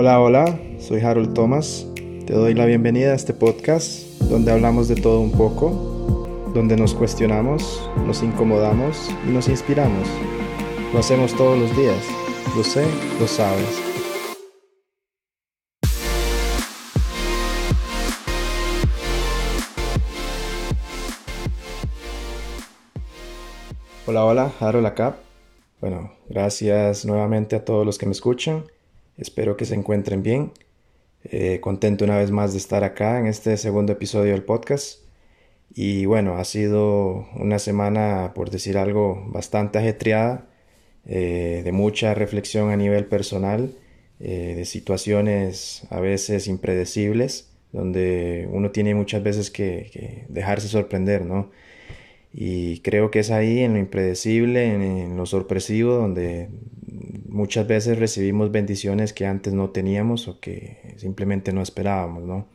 Hola, hola, soy Harold Thomas. Te doy la bienvenida a este podcast donde hablamos de todo un poco, donde nos cuestionamos, nos incomodamos y nos inspiramos. Lo hacemos todos los días, lo sé, lo sabes. Hola, hola, Harold acá. Bueno, gracias nuevamente a todos los que me escuchan. Espero que se encuentren bien. Eh, contento una vez más de estar acá en este segundo episodio del podcast. Y bueno, ha sido una semana, por decir algo, bastante ajetreada, eh, de mucha reflexión a nivel personal, eh, de situaciones a veces impredecibles, donde uno tiene muchas veces que, que dejarse sorprender, ¿no? Y creo que es ahí, en lo impredecible, en, lo sorpresivo, donde muchas veces recibimos bendiciones que antes no teníamos o que simplemente no esperábamos, ¿no?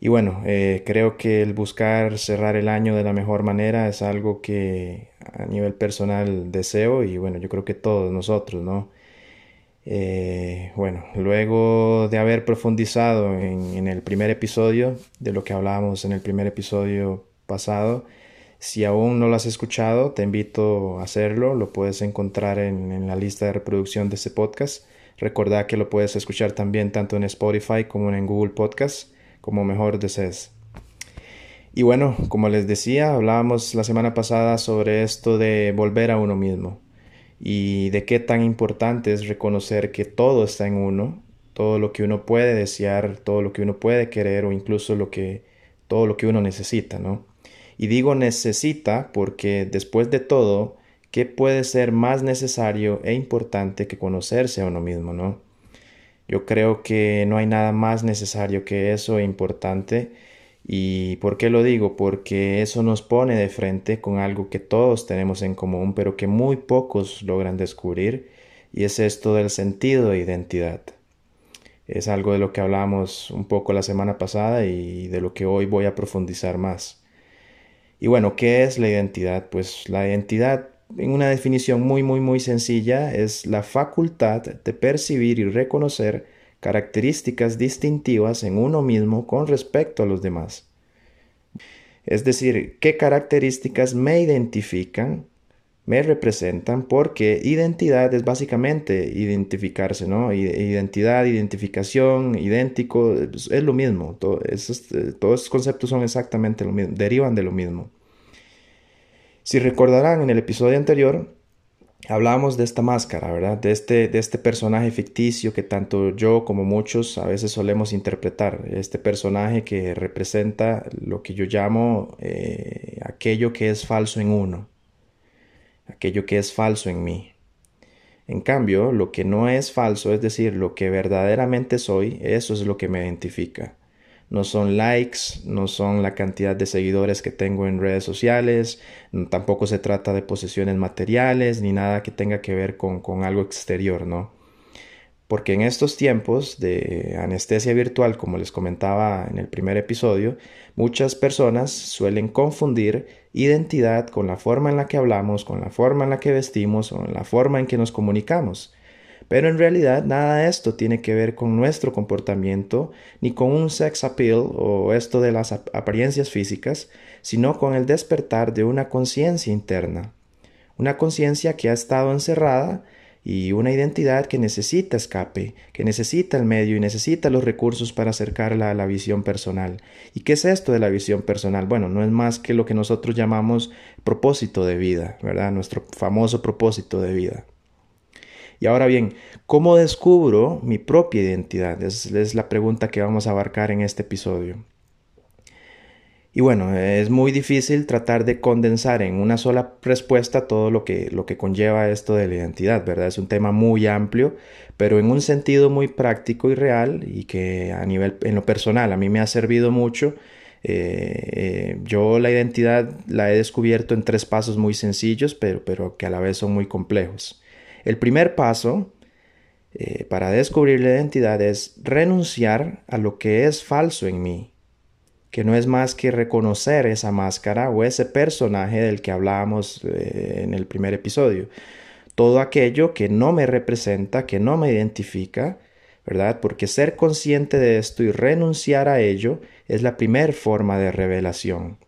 Y bueno, eh, creo que el buscar cerrar el año de la mejor manera es algo que a nivel personal deseo y bueno, yo creo que todos nosotros, ¿no? Eh, bueno, luego de haber profundizado en, en el primer episodio, de lo que hablábamos en el primer episodio pasado, si aún no lo has escuchado, te invito a hacerlo. Lo puedes encontrar en, la lista de reproducción de este podcast. Recordad que lo puedes escuchar también tanto en Spotify como en Google Podcast, como mejor desees. Y bueno, como les decía, hablábamos la semana pasada sobre esto de volver a uno mismo y de qué tan importante es reconocer que todo está en uno, todo lo que uno puede desear, todo lo que uno puede querer o incluso lo que todo lo que uno necesita, ¿no? Y digo necesita porque después de todo, ¿qué puede ser más necesario e importante que conocerse a uno mismo, no? Yo creo que no hay nada más necesario que eso e importante. ¿Y por qué lo digo? Porque eso nos pone de frente con algo que todos tenemos en común, pero que muy pocos logran descubrir, y es esto del sentido de identidad. Es algo de lo que hablamos un poco la semana pasada y de lo que hoy voy a profundizar más. Y bueno, ¿qué es la identidad? Pues la identidad, en una definición muy, muy, muy sencilla, es la facultad de percibir y reconocer características distintivas en uno mismo con respecto a los demás. Es decir, qué características me identifican, me representan, porque identidad es básicamente identificarse, ¿no? Identidad, identificación, idéntico, es lo mismo. todos esos conceptos son exactamente lo mismo, derivan de lo mismo. Si recordarán, en el episodio anterior hablábamos de esta máscara, ¿verdad? De este, de este personaje ficticio que tanto yo como muchos a veces solemos interpretar. Este personaje que representa lo que yo llamo eh, aquello que es falso en uno, aquello que es falso en mí. En cambio, lo que no es falso, es decir, lo que verdaderamente soy, eso es lo que me identifica no son likes, no son la cantidad de seguidores que tengo en redes sociales, tampoco se trata de posesiones materiales ni nada que tenga que ver con, algo exterior, ¿no? Porque en estos tiempos de anestesia virtual, como les comentaba en el primer episodio, muchas personas suelen confundir identidad con la forma en la que hablamos, con la forma en la que vestimos o en la forma en que nos comunicamos. Pero en realidad nada de esto tiene que ver con nuestro comportamiento, ni con un sex appeal o esto de las apariencias físicas, sino con el despertar de una conciencia interna. Una conciencia que ha estado encerrada y una identidad que necesita escape, que necesita el medio y necesita los recursos para acercarla a la visión personal. ¿Y qué es esto de la visión personal? Bueno, no es más que lo que nosotros llamamos propósito de vida, ¿verdad? Nuestro famoso propósito de vida. Y ahora bien, ¿cómo descubro mi propia identidad? Es, es la pregunta que vamos a abarcar en este episodio. Y bueno, es muy difícil tratar de condensar en una sola respuesta todo lo que, lo que conlleva esto de la identidad, ¿verdad? Es un tema muy amplio, pero en un sentido muy práctico y real y que a nivel, en lo personal, a mí me ha servido mucho. Eh, eh, yo la identidad la he descubierto en tres pasos muy sencillos, pero, pero que a la vez son muy complejos. El primer paso eh, para descubrir la identidad es renunciar a lo que es falso en mí, que no es más que reconocer esa máscara o ese personaje del que hablábamos eh, en el primer episodio. Todo aquello que no me representa, que no me identifica, ¿verdad? Porque ser consciente de esto y renunciar a ello es la primera forma de revelación.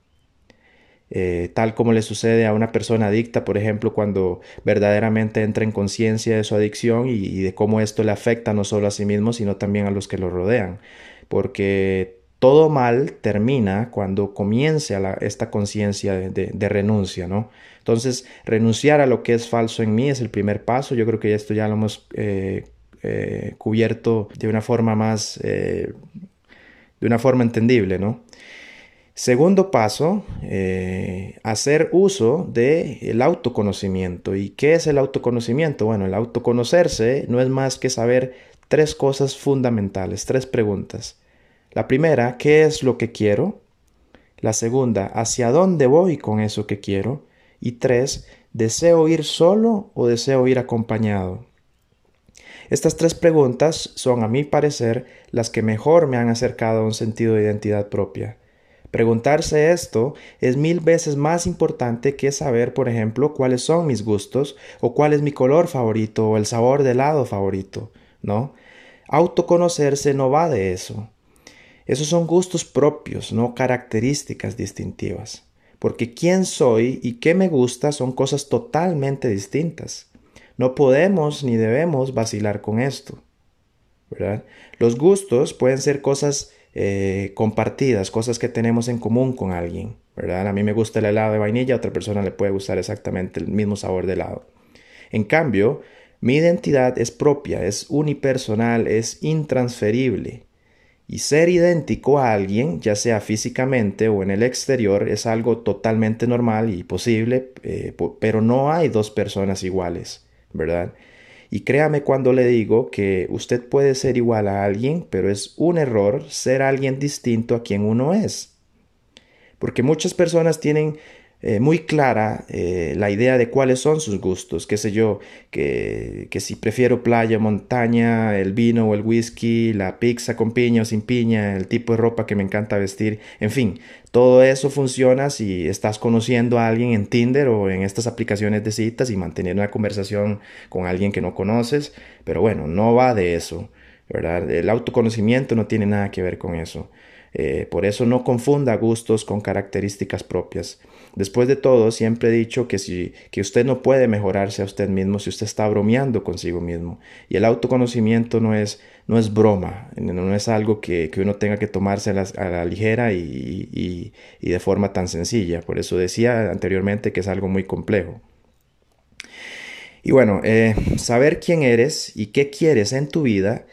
Eh, tal como le sucede a una persona adicta, por ejemplo, cuando verdaderamente entra en conciencia de su adicción y, de cómo esto le afecta no solo a sí mismo, sino también a los que lo rodean. Porque todo mal termina cuando comience esta conciencia de, renuncia, ¿no? Entonces, renunciar a lo que es falso en mí es el primer paso. Yo creo que esto ya lo hemos eh, eh, cubierto de una forma más, de una forma entendible, ¿no? Segundo paso, eh, hacer uso del el autoconocimiento. ¿Y qué es el autoconocimiento? Bueno, el autoconocerse no es más que saber tres cosas fundamentales, tres preguntas. La primera, ¿qué es lo que quiero? La segunda, ¿hacia dónde voy con eso que quiero? Y tres, ¿deseo ir solo o deseo ir acompañado? Estas tres preguntas son, a mi parecer, las que mejor me han acercado a un sentido de identidad propia. Preguntarse esto es mil veces más importante que saber, por ejemplo, cuáles son mis gustos o cuál es mi color favorito o el sabor de helado favorito, ¿no? Autoconocerse no va de eso. Esos son gustos propios, no características distintivas. Porque quién soy y qué me gusta son cosas totalmente distintas. No podemos ni debemos vacilar con esto. Los gustos pueden ser cosas eh, compartidas, cosas que tenemos en común con alguien, ¿verdad? A mí me gusta el helado de vainilla, a otra persona le puede gustar exactamente el mismo sabor de helado. En cambio, mi identidad es propia, es unipersonal, es intransferible. Y ser idéntico a alguien, ya sea físicamente o en el exterior, es algo totalmente normal y posible, eh, pero no hay dos personas iguales, ¿verdad? Y créame cuando le digo que usted puede ser igual a alguien, pero es un error ser alguien distinto a quien uno es. Porque muchas personas tienen eh, muy clara eh, la idea de cuáles son sus gustos, qué sé yo, que, que, si prefiero playa, montaña, el vino o el whisky, la pizza con piña o sin piña, el tipo de ropa que me encanta vestir, en fin, todo eso funciona si estás conociendo a alguien en Tinder o en estas aplicaciones de citas y manteniendo una conversación con alguien que no conoces, pero bueno, no va de eso, ¿verdad? El autoconocimiento no tiene nada que ver con eso. Eh, por eso no confunda gustos con características propias. Después de todo, siempre he dicho que, si, que usted no puede mejorarse a usted mismo si usted está bromeando consigo mismo. Y el autoconocimiento no es, no es broma, no es algo que, uno tenga que tomarse a la, ligera y, de forma tan sencilla. Por eso decía anteriormente que es algo muy complejo. Y bueno, eh, saber quién eres y qué quieres en tu vida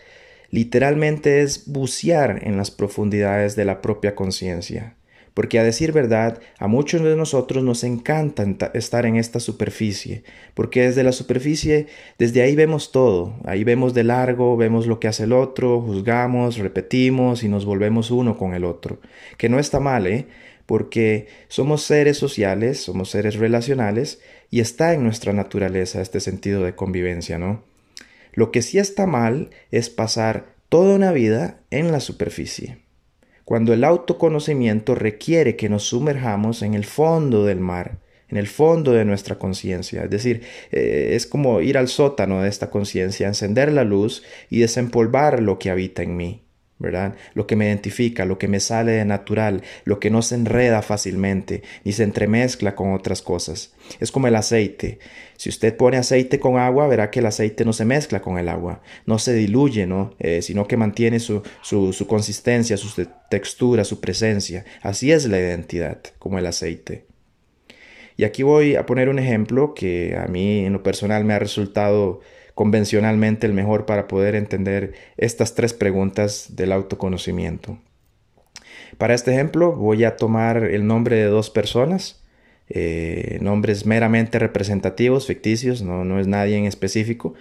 literalmente es bucear en las profundidades de la propia conciencia. Porque a decir verdad, a muchos de nosotros nos encanta estar en esta superficie, porque desde la superficie, desde ahí vemos todo, ahí vemos de largo, vemos lo que hace el otro, juzgamos, repetimos y nos volvemos uno con el otro, que no está mal, ¿eh? porque somos seres sociales, somos seres relacionales y está en nuestra naturaleza este sentido de convivencia, ¿no? Lo que sí está mal es pasar toda una vida en la superficie, cuando el autoconocimiento requiere que nos sumerjamos en el fondo del mar, en el fondo de nuestra conciencia. Es decir, eh, es como ir al sótano de esta conciencia, encender la luz y desempolvar lo que habita en mí. ¿Verdad? Lo que me identifica, lo que me sale de natural, lo que no se enreda fácilmente, ni se entremezcla con otras cosas. Es como el aceite. Si usted pone aceite con agua, verá que el aceite no se mezcla con el agua, no se diluye, ¿no? Eh, sino que mantiene su, su, su consistencia, su textura, su presencia. Así es la identidad, como el aceite. Y aquí voy a poner un ejemplo que a mí en lo personal me ha resultado convencionalmente el mejor para poder entender estas tres preguntas del autoconocimiento. Para este ejemplo voy a tomar el nombre de dos personas, eh, nombres meramente representativos, ficticios, no, no es nadie en específico.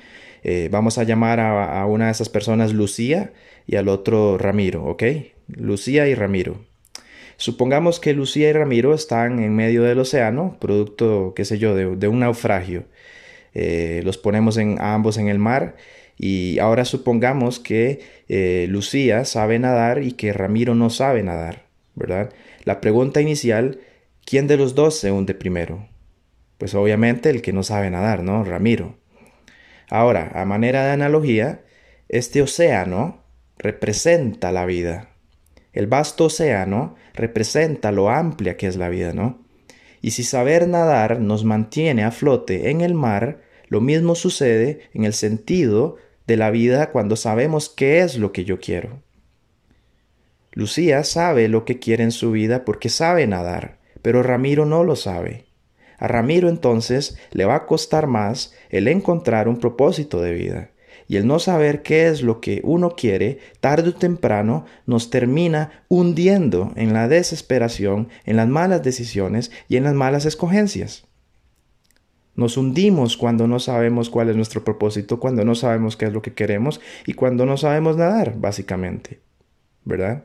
Eh, vamos a llamar a, una de esas personas Lucía y al otro Ramiro, ¿ok? Lucía y Ramiro. Supongamos que Lucía y Ramiro están en medio del océano, producto, qué sé yo, de un naufragio. Eh, los ponemos en, ambos en el mar y ahora supongamos que eh, Lucía sabe nadar y que Ramiro no sabe nadar, ¿verdad? La pregunta inicial, ¿quién de los dos se hunde primero? Pues obviamente el que no sabe nadar, ¿no? Ramiro. Ahora, a manera de analogía, este océano representa la vida. El vasto océano representa lo amplia que es la vida, ¿no? Y si saber nadar nos mantiene a flote en el mar, lo mismo sucede en el sentido de la vida cuando sabemos qué es lo que yo quiero. Lucía sabe lo que quiere en su vida porque sabe nadar, pero Ramiro no lo sabe. A Ramiro entonces le va a costar más el encontrar un propósito de vida y el no saber qué es lo que uno quiere, tarde o temprano nos termina hundiendo en la desesperación, en las malas decisiones y en las malas escogencias. Nos hundimos cuando no sabemos cuál es nuestro propósito, cuando no sabemos qué es lo que queremos y cuando no sabemos nadar, básicamente. ¿Verdad?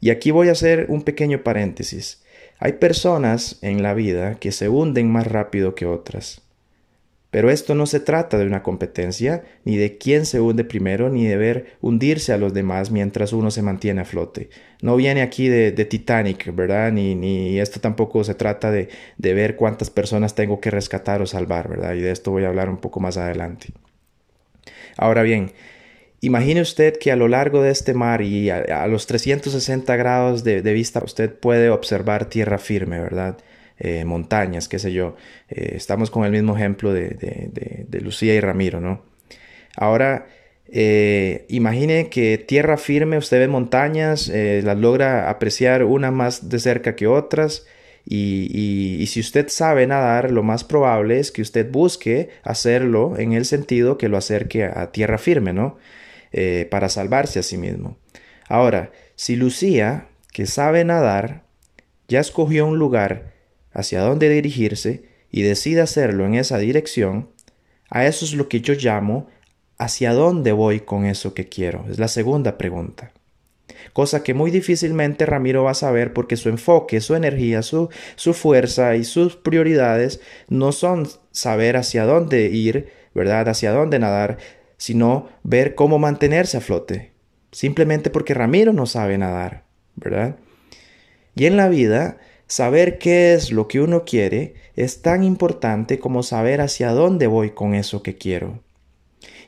Y aquí voy a hacer un pequeño paréntesis. Hay personas en la vida que se hunden más rápido que otras. Pero esto no se trata de una competencia, ni de quién se hunde primero, ni de ver hundirse a los demás mientras uno se mantiene a flote. No viene aquí de, Titanic, ¿verdad? Ni, ni, esto tampoco se trata de, de ver cuántas personas tengo que rescatar o salvar, ¿verdad? Y de esto voy a hablar un poco más adelante. Ahora bien, Imagine usted que a lo largo de este mar y a, los 360 grados de, vista usted puede observar tierra firme, ¿verdad? Eh, montañas, qué sé yo. Eh, estamos con el mismo ejemplo de, Lucía y Ramiro, ¿no? Ahora, eh, imagine que tierra firme, usted ve montañas, las logra apreciar una más de cerca que otras. Y, y, si usted sabe nadar, lo más probable es que usted busque hacerlo en el sentido que lo acerque a tierra firme, ¿no? para salvarse a sí mismo. Ahora, si Lucía, que sabe nadar, ya escogió un lugar hacia dónde dirigirse y decide hacerlo en esa dirección, a eso es lo que yo llamo hacia dónde voy con eso que quiero. Es la segunda pregunta. Cosa que muy difícilmente Ramiro va a saber porque su enfoque, su energía, su, su fuerza y sus prioridades no son saber hacia dónde ir, ¿verdad? Hacia dónde nadar, sino ver cómo mantenerse a flote. Simplemente porque Ramiro no sabe nadar, ¿verdad? Y en la vida, Saber qué es lo que uno quiere es tan importante como saber hacia dónde voy con eso que quiero.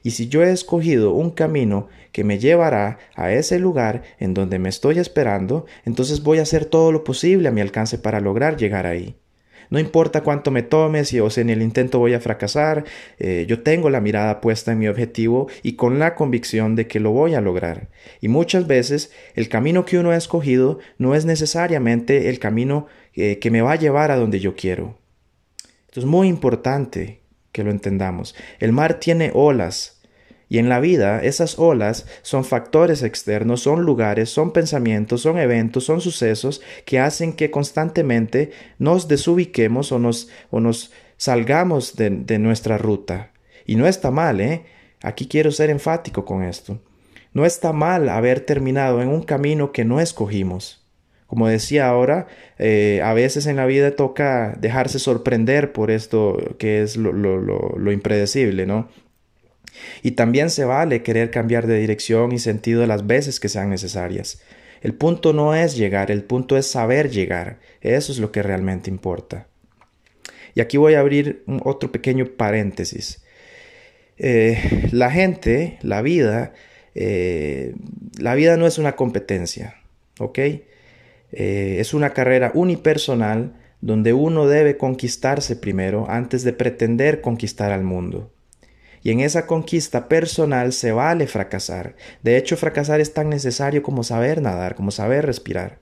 Y si yo he escogido un camino que me llevará a ese lugar en donde me estoy esperando, entonces voy a hacer todo lo posible a mi alcance para lograr llegar ahí. No importa cuánto me tome, si o sea, en el intento voy a fracasar, eh, yo tengo la mirada puesta en mi objetivo y con la convicción de que lo voy a lograr. Y muchas veces el camino que uno ha escogido no es necesariamente el camino eh, que me va a llevar a donde yo quiero. Esto es muy importante que lo entendamos. El mar tiene olas, y en la vida esas olas son factores externos, son lugares, son pensamientos, son eventos, son sucesos que hacen que constantemente nos desubiquemos o nos, o nos salgamos de, de nuestra ruta. Y no está mal, ¿eh? Aquí quiero ser enfático con esto. No está mal haber terminado en un camino que no escogimos. Como decía ahora, eh, a veces en la vida toca dejarse sorprender por esto que es lo, lo, lo impredecible, ¿no? Y también se vale querer cambiar de dirección y sentido las veces que sean necesarias. El punto no es llegar, el punto es saber llegar. Eso es lo que realmente importa. Y aquí voy a abrir otro pequeño paréntesis. Eh, la gente, la vida, eh, la vida no es una competencia, ¿ok? Eh, es una carrera unipersonal donde uno debe conquistarse primero antes de pretender conquistar al mundo. Y en esa conquista personal se vale fracasar. De hecho, fracasar es tan necesario como saber nadar, como saber respirar.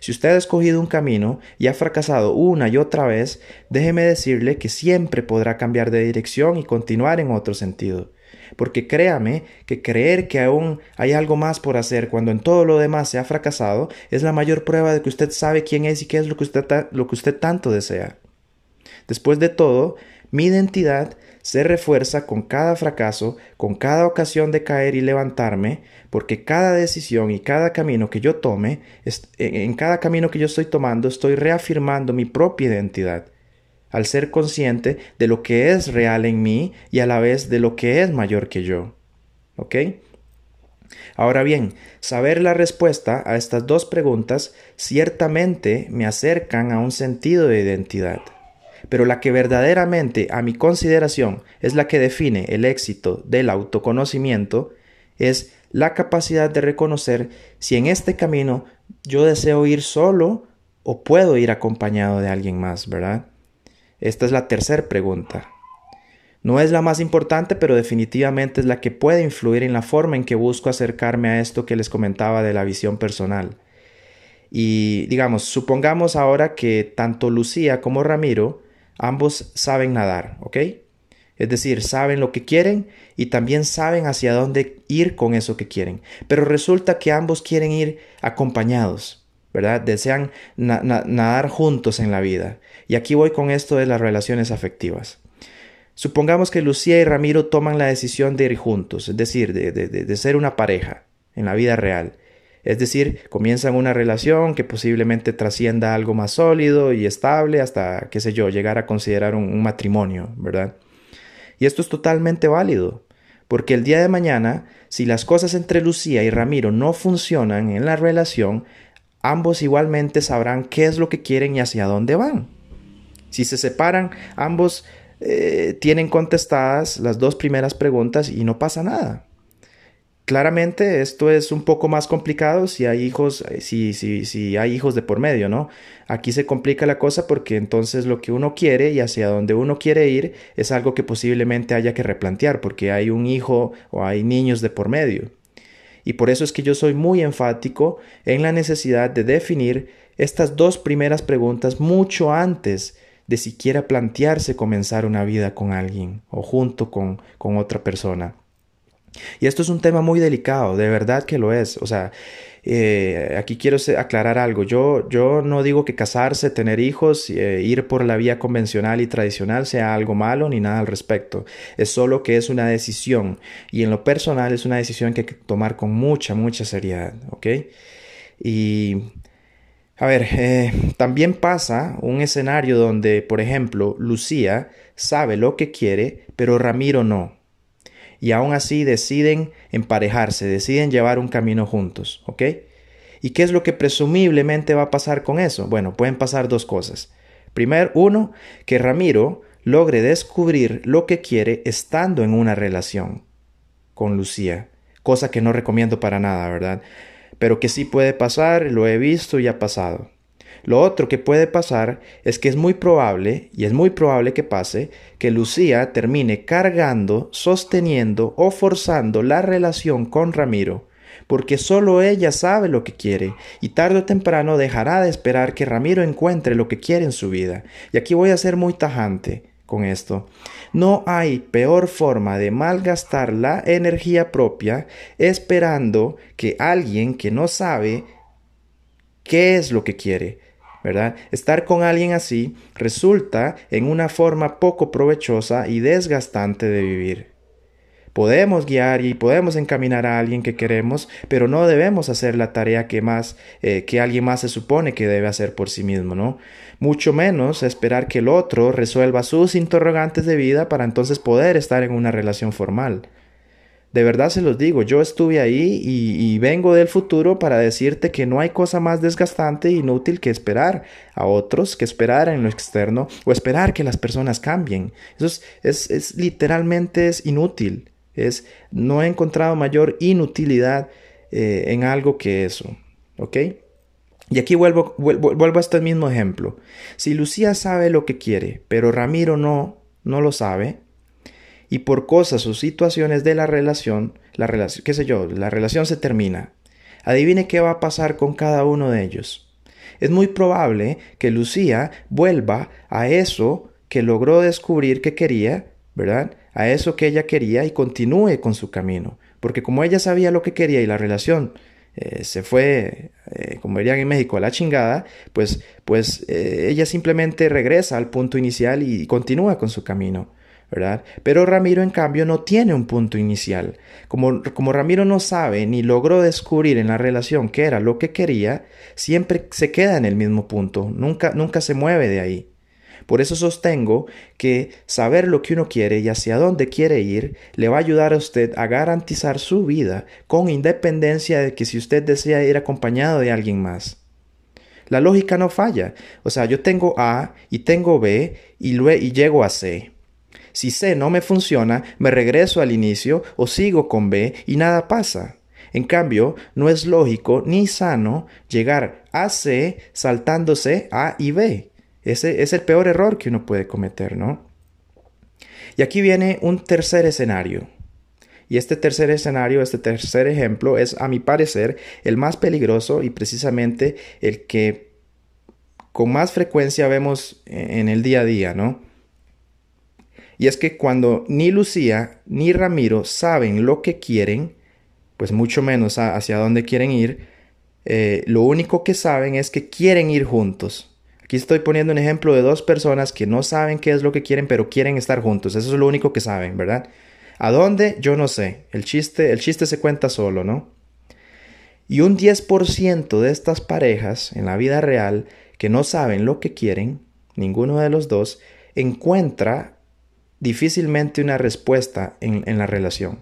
Si usted ha escogido un camino y ha fracasado una y otra vez, déjeme decirle que siempre podrá cambiar de dirección y continuar en otro sentido. Porque créame que creer que aún hay algo más por hacer cuando en todo lo demás se ha fracasado es la mayor prueba de que usted sabe quién es y qué es lo que usted, lo que usted tanto desea. Después de todo, mi identidad se refuerza con cada fracaso, con cada ocasión de caer y levantarme, porque cada decisión y cada camino que yo tome, en cada camino que yo estoy tomando, estoy reafirmando mi propia identidad, al ser consciente de lo que es real en mí y a la vez de lo que es mayor que yo. ¿Ok? Ahora bien, saber la respuesta a estas dos preguntas ciertamente me acercan a un sentido de identidad pero la que verdaderamente a mi consideración es la que define el éxito del autoconocimiento es la capacidad de reconocer si en este camino yo deseo ir solo o puedo ir acompañado de alguien más, ¿verdad? Esta es la tercera pregunta. No es la más importante, pero definitivamente es la que puede influir en la forma en que busco acercarme a esto que les comentaba de la visión personal. Y digamos, supongamos ahora que tanto Lucía como Ramiro, ambos saben nadar, ¿ok? Es decir, saben lo que quieren y también saben hacia dónde ir con eso que quieren. Pero resulta que ambos quieren ir acompañados, ¿verdad? Desean nadar juntos en la vida. Y aquí voy con esto de las relaciones afectivas. Supongamos que Lucía y Ramiro toman la decisión de ir juntos, es decir, de, de ser una pareja en la vida real. Es decir, comienzan una relación que posiblemente trascienda algo más sólido y estable hasta, qué sé yo, llegar a considerar un, matrimonio, ¿verdad? Y esto es totalmente válido, porque el día de mañana, si las cosas entre Lucía y Ramiro no funcionan en la relación, ambos igualmente sabrán qué es lo que quieren y hacia dónde van. Si se separan, ambos eh, tienen contestadas las dos primeras preguntas y no pasa nada. Claramente esto es un poco más complicado si hay hijos, eh, si, si, si hay hijos de por medio, ¿no? Aquí se complica la cosa porque entonces lo que uno quiere y hacia donde uno quiere ir es algo que posiblemente haya que replantear porque hay un hijo o hay niños de por medio. Y por eso es que yo soy muy enfático en la necesidad de definir estas dos primeras preguntas mucho antes de siquiera plantearse comenzar una vida con alguien o junto con, con otra persona. Y esto es un tema muy delicado, de verdad que lo es. O sea, eh, aquí quiero aclarar algo. Yo, yo no digo que casarse, tener hijos, eh, ir por la vía convencional y tradicional sea algo malo ni nada al respecto. Es solo que es una decisión y en lo personal es una decisión que hay que tomar con mucha, mucha seriedad. ¿Ok? Y a ver, eh, también pasa un escenario donde, por ejemplo, Lucía sabe lo que quiere, pero Ramiro no y aún así deciden emparejarse, deciden llevar un camino juntos, ¿ok? ¿Y qué es lo que presumiblemente va a pasar con eso? Bueno, pueden pasar dos cosas. Primero, uno, que Ramiro logre descubrir lo que quiere estando en una relación con Lucía, cosa que no recomiendo para nada, ¿verdad? Pero que sí puede pasar, lo he visto y ha pasado. Lo otro que puede pasar es que es muy probable, y es muy probable que pase, que Lucía termine cargando, sosteniendo o forzando la relación con Ramiro, porque solo ella sabe lo que quiere, y tarde o temprano dejará de esperar que Ramiro encuentre lo que quiere en su vida. Y aquí voy a ser muy tajante con esto. No hay peor forma de malgastar la energía propia esperando que alguien que no sabe qué es lo que quiere, Estar con alguien así resulta en una forma poco provechosa y desgastante de vivir. Podemos guiar y podemos encaminar a alguien que queremos, pero no debemos hacer la tarea que más eh, que alguien más se supone que debe hacer por sí mismo, ¿no? Mucho menos esperar que el otro resuelva sus interrogantes de vida para entonces poder estar en una relación formal. De verdad se los digo, yo estuve ahí y, vengo del futuro para decirte que no hay cosa más desgastante e inútil que esperar a otros, que esperar en lo externo o esperar que las personas cambien. Eso es, literalmente es inútil. Es, no he encontrado mayor inutilidad eh, en algo que eso. ¿Ok? Y aquí vuelvo, vuelvo, vuelvo a este mismo ejemplo. Si Lucía sabe lo que quiere, pero Ramiro no, no lo sabe, y por cosas o situaciones de la relación, la relación, qué sé yo, la relación se termina. Adivine qué va a pasar con cada uno de ellos. Es muy probable que Lucía vuelva a eso que logró descubrir que quería, ¿verdad? A eso que ella quería y continúe con su camino. Porque como ella sabía lo que quería y la relación eh, se fue, eh, como dirían en México, a la chingada, pues, pues eh, ella simplemente regresa al punto inicial y continúa con su camino. Pero Ramiro en cambio no tiene un punto inicial. Como, como Ramiro no sabe ni logró descubrir en la relación qué era lo que quería, siempre se queda en el mismo punto, nunca, nunca se mueve de ahí. Por eso sostengo que saber lo que uno quiere y hacia dónde quiere ir le va a ayudar a usted a garantizar su vida con independencia de que si usted desea ir acompañado de alguien más. La lógica no falla. O sea, yo tengo A y tengo B y, y llego a C. Si C no me funciona, me regreso al inicio o sigo con B y nada pasa. En cambio, no es lógico ni sano llegar a C saltándose A y B. Ese es el peor error que uno puede cometer, ¿no? Y aquí viene un tercer escenario. Y este tercer escenario, este tercer ejemplo es, a mi parecer, el más peligroso y precisamente el que con más frecuencia vemos en el día a día, ¿no? Y es que cuando ni Lucía ni Ramiro saben lo que quieren, pues mucho menos hacia dónde quieren ir, eh, lo único que saben es que quieren ir juntos. Aquí estoy poniendo un ejemplo de dos personas que no saben qué es lo que quieren, pero quieren estar juntos. Eso es lo único que saben, ¿verdad? ¿A dónde? Yo no sé. El chiste, el chiste se cuenta solo, ¿no? Y un 10% de estas parejas en la vida real que no saben lo que quieren, ninguno de los dos, encuentra difícilmente una respuesta en, la relación.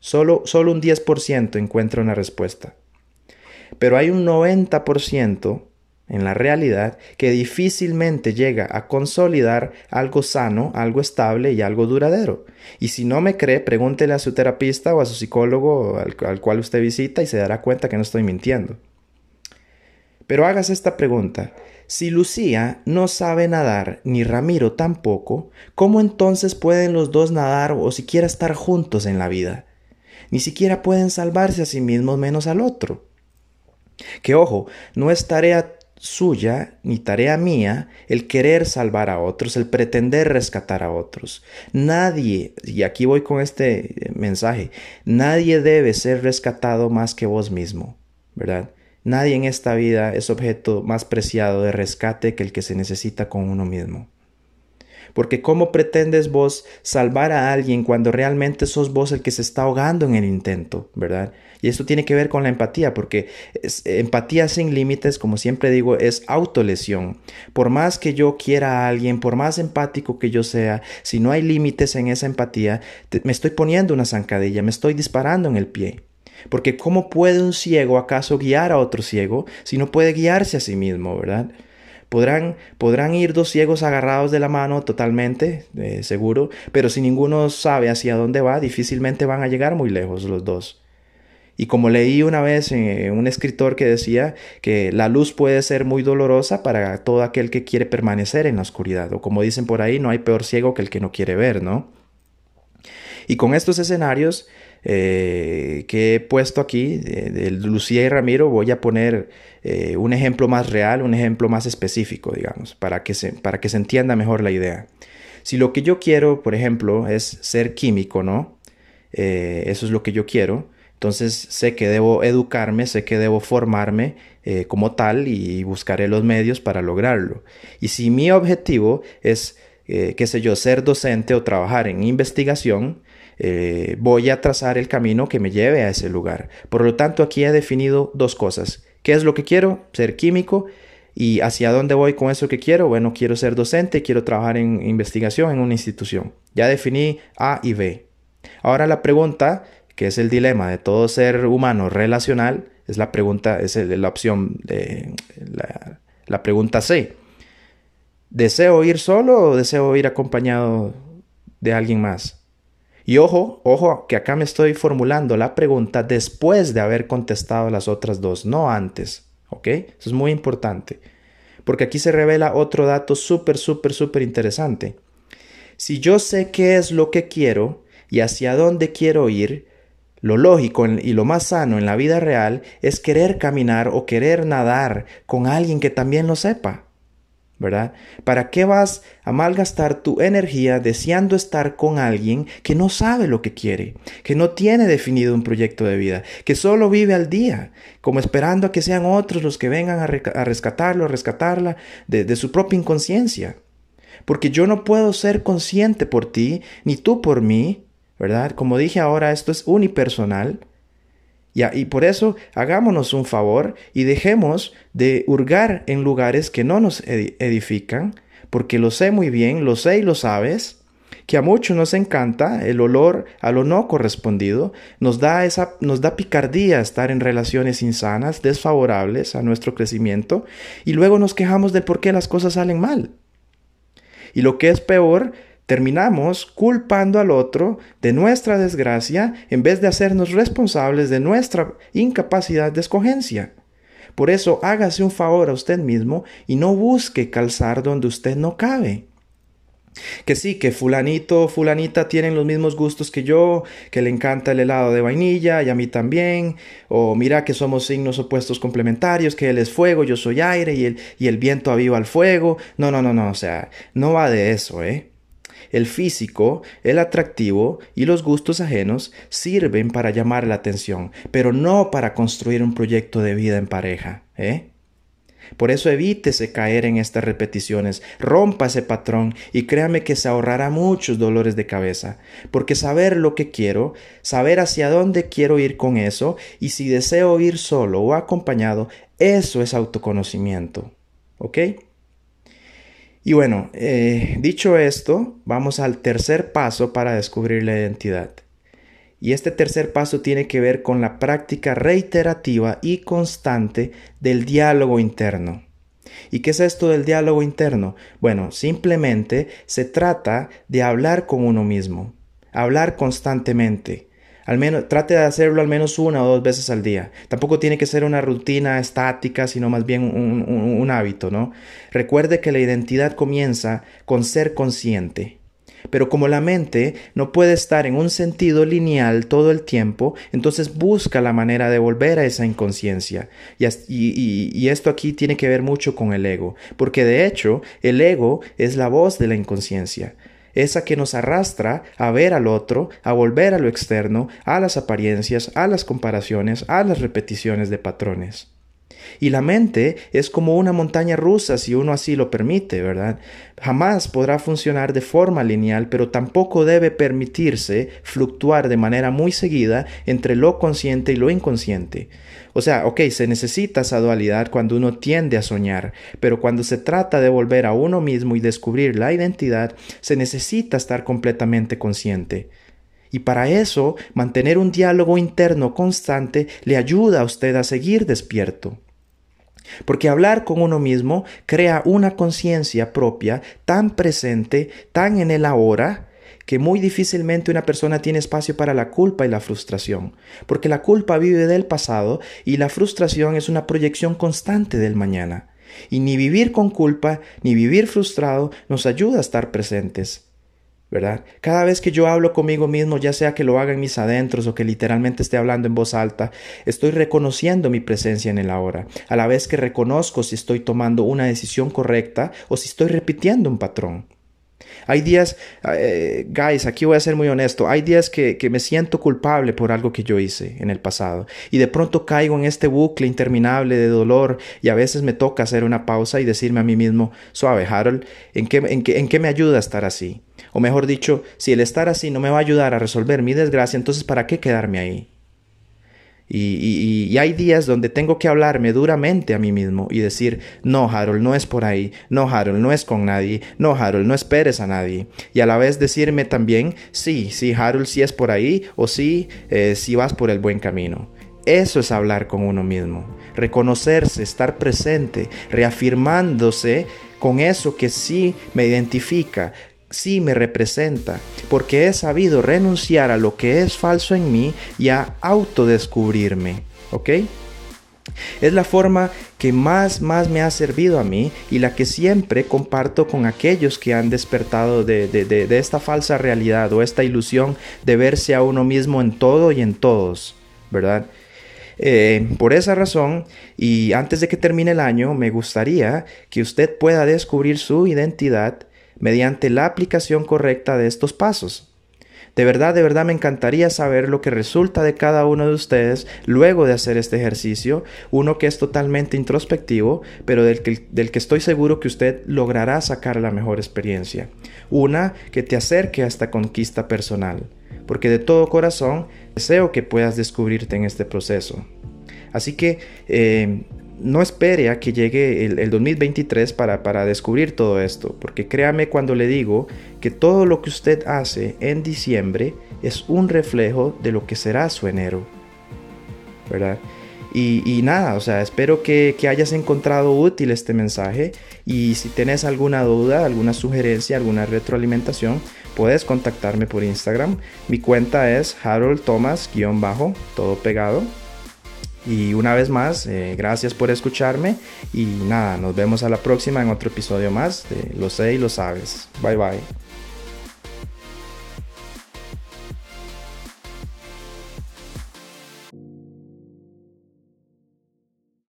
Solo, solo un 10% encuentra una respuesta. Pero hay un 90% en la realidad que difícilmente llega a consolidar algo sano, algo estable y algo duradero. Y si no me cree, pregúntele a su terapista o a su psicólogo al, al cual usted visita y se dará cuenta que no estoy mintiendo. Pero hagas esta pregunta. Si Lucía no sabe nadar, ni Ramiro tampoco, ¿cómo entonces pueden los dos nadar o siquiera estar juntos en la vida? Ni siquiera pueden salvarse a sí mismos menos al otro. Que ojo, no es tarea suya ni tarea mía el querer salvar a otros, el pretender rescatar a otros. Nadie, y aquí voy con este eh, mensaje, nadie debe ser rescatado más que vos mismo, ¿verdad? Nadie en esta vida es objeto más preciado de rescate que el que se necesita con uno mismo. Porque ¿cómo pretendes vos salvar a alguien cuando realmente sos vos el que se está ahogando en el intento, verdad? Y esto tiene que ver con la empatía, porque empatía sin límites, como siempre digo, es autolesión. Por más que yo quiera a alguien, por más empático que yo sea, si no hay límites en esa empatía, me estoy poniendo una zancadilla, me estoy disparando en el pie. Porque ¿cómo puede un ciego acaso guiar a otro ciego si no puede guiarse a sí mismo, verdad? Podrán, podrán ir dos ciegos agarrados de la mano totalmente, eh, seguro, pero si ninguno sabe hacia dónde va, difícilmente van a llegar muy lejos los dos. Y como leí una vez en un escritor que decía que la luz puede ser muy dolorosa para todo aquel que quiere permanecer en la oscuridad, o como dicen por ahí, no hay peor ciego que el que no quiere ver, ¿no? Y con estos escenarios eh, que he puesto aquí, de, Lucía y Ramiro, voy a poner eh, un ejemplo más real, un ejemplo más específico, digamos, para que, se, para que se entienda mejor la idea. Si lo que yo quiero, por ejemplo, es ser químico, ¿no? Eh, eso es lo que yo quiero. Entonces sé que debo educarme, sé que debo formarme como tal y buscaré los medios para lograrlo. Y si mi objetivo es, qué sé yo, ser docente o trabajar en investigación, eh, voy a trazar el camino que me lleve a ese lugar. Por lo tanto, aquí he definido dos cosas. ¿Qué es lo que quiero? Ser químico. ¿Y hacia dónde voy con eso que quiero? Bueno, quiero ser docente, quiero trabajar en investigación en una institución. Ya definí A y B. Ahora la pregunta, que es el dilema de todo ser humano relacional, es la pregunta, es la opción de la, la pregunta C. ¿Deseo ir solo o deseo ir acompañado de alguien más? Y ojo, ojo, que acá me estoy formulando la pregunta después de haber contestado las otras dos, no antes. ¿Ok? Eso es muy importante. Porque aquí se revela otro dato súper, súper, súper interesante. Si yo sé qué es lo que quiero y hacia dónde quiero ir, lo lógico y lo más sano en la vida real es querer caminar o querer nadar con alguien que también lo sepa. ¿Verdad? ¿Para qué vas a malgastar tu energía deseando estar con alguien que no sabe lo que quiere, que no tiene definido un proyecto de vida, que solo vive al día, como esperando a que sean otros los que vengan a, rescatarlo, a rescatarla de, de su propia inconsciencia? Porque yo no puedo ser consciente por ti, ni tú por mí, ¿verdad? Como dije ahora, esto es unipersonal. Y, por eso hagámonos un favor y dejemos de hurgar en lugares que no nos edifican, porque lo sé muy bien, lo sé y lo sabes, que a muchos nos encanta el olor a lo no correspondido, nos da esa nos da picardía estar en relaciones insanas, desfavorables a nuestro crecimiento y luego nos quejamos de por qué las cosas salen mal. Y lo que es peor, Terminamos culpando al otro de nuestra desgracia en vez de hacernos responsables de nuestra incapacidad de escogencia. Por eso hágase un favor a usted mismo y no busque calzar donde usted no cabe. Que sí, que fulanito o fulanita tienen los mismos gustos que yo, que le encanta el helado de vainilla y a mí también, o mira que somos signos opuestos complementarios, que él es fuego, yo soy aire y el, y el viento aviva el fuego. No, no, no, no, o sea, no va de eso, ¿eh? El físico, el atractivo y los gustos ajenos sirven para llamar la atención, pero no para construir un proyecto de vida en pareja, ¿eh? Por eso evítese caer en estas repeticiones, rompa ese patrón y créame que se ahorrará muchos dolores de cabeza, porque saber lo que quiero, saber hacia dónde quiero ir con eso y si deseo ir solo o acompañado, eso es autoconocimiento. ¿Ok? Y bueno, eh, dicho esto, vamos al tercer paso para descubrir la identidad. Y este tercer paso tiene que ver con la práctica reiterativa y constante del diálogo interno. ¿Y qué es esto del diálogo interno? Bueno, simplemente se trata de hablar con uno mismo, hablar constantemente. Al menos, trate de hacerlo al menos una o dos veces al día. Tampoco tiene que ser una rutina estática, sino más bien un, hábito, ¿no? Recuerde que la identidad comienza con ser consciente. Pero como la mente no puede estar en un sentido lineal todo el tiempo, entonces busca la manera de volver a esa inconsciencia. Y, esto aquí tiene que ver mucho con el ego, porque de hecho el ego es la voz de la inconsciencia esa que nos arrastra a ver al otro, a volver a lo externo, a las apariencias, a las comparaciones, a las repeticiones de patrones. Y la mente es como una montaña rusa si uno así lo permite, ¿verdad? Jamás podrá funcionar de forma lineal, pero tampoco debe permitirse fluctuar de manera muy seguida entre lo consciente y lo inconsciente. O sea, ok, se necesita esa dualidad cuando uno tiende a soñar, pero cuando se trata de volver a uno mismo y descubrir la identidad, se necesita estar completamente consciente. Y para eso, mantener un diálogo interno constante le ayuda a usted a seguir despierto. Porque hablar con uno mismo crea una conciencia propia tan presente, tan en el ahora, que muy difícilmente una persona tiene espacio para la culpa y la frustración, porque la culpa vive del pasado y la frustración es una proyección constante del mañana. Y ni vivir con culpa ni vivir frustrado nos ayuda a estar presentes. ¿verdad? Cada vez que yo hablo conmigo mismo, ya sea que lo haga en mis adentros o que literalmente esté hablando en voz alta, estoy reconociendo mi presencia en el ahora, a la vez que reconozco si estoy tomando una decisión correcta o si estoy repitiendo un patrón. Hay días, eh, guys, aquí voy a ser muy honesto, hay días que, que, me siento culpable por algo que yo hice en el pasado y de pronto caigo en este bucle interminable de dolor y a veces me toca hacer una pausa y decirme a mí mismo, suave, Harold, ¿en qué, en qué, en qué me ayuda a estar así? O mejor dicho, si el estar así no me va a ayudar a resolver mi desgracia, entonces ¿para qué quedarme ahí? Y, hay días donde tengo que hablarme duramente a mí mismo y decir, no, Harold, no es por ahí, no, Harold, no es con nadie, no, Harold, no esperes a nadie. Y a la vez decirme también, sí, sí, Harold, sí es por ahí o sí, eh, si vas por el buen camino. Eso es hablar con uno mismo, reconocerse, estar presente, reafirmándose con eso que sí me identifica, sí me representa, porque he sabido renunciar a lo que es falso en mí y a autodescubrirme. ¿Ok? Es la forma que más, más me ha servido a mí y la que siempre comparto con aquellos que han despertado de, de, esta falsa realidad o esta ilusión de verse a uno mismo en todo y en todos, ¿verdad? Eh, por esa razón, y antes de que termine el año, me gustaría que usted pueda descubrir su identidad mediante la aplicación correcta de estos pasos. De verdad, de verdad me encantaría saber lo que resulta de cada uno de ustedes luego de hacer este ejercicio, uno que es totalmente introspectivo, pero del que, del que estoy seguro que usted logrará sacar la mejor experiencia. Una que te acerque a esta conquista personal, porque de todo corazón deseo que puedas descubrirte en este proceso. Así que eh, no espere a que llegue el, 2023 para, para, descubrir todo esto, porque créame cuando le digo que todo lo que usted hace en diciembre es un reflejo de lo que será su enero, ¿verdad? Y, nada, o sea, espero que, que, hayas encontrado útil este mensaje y si tienes alguna duda, alguna sugerencia, alguna retroalimentación, puedes contactarme por Instagram. Mi cuenta es Harold Thomas-bajo, todo pegado. Y una vez más, eh, gracias por escucharme y nada, nos vemos a la próxima en otro episodio más de Lo sé y lo sabes. Bye bye.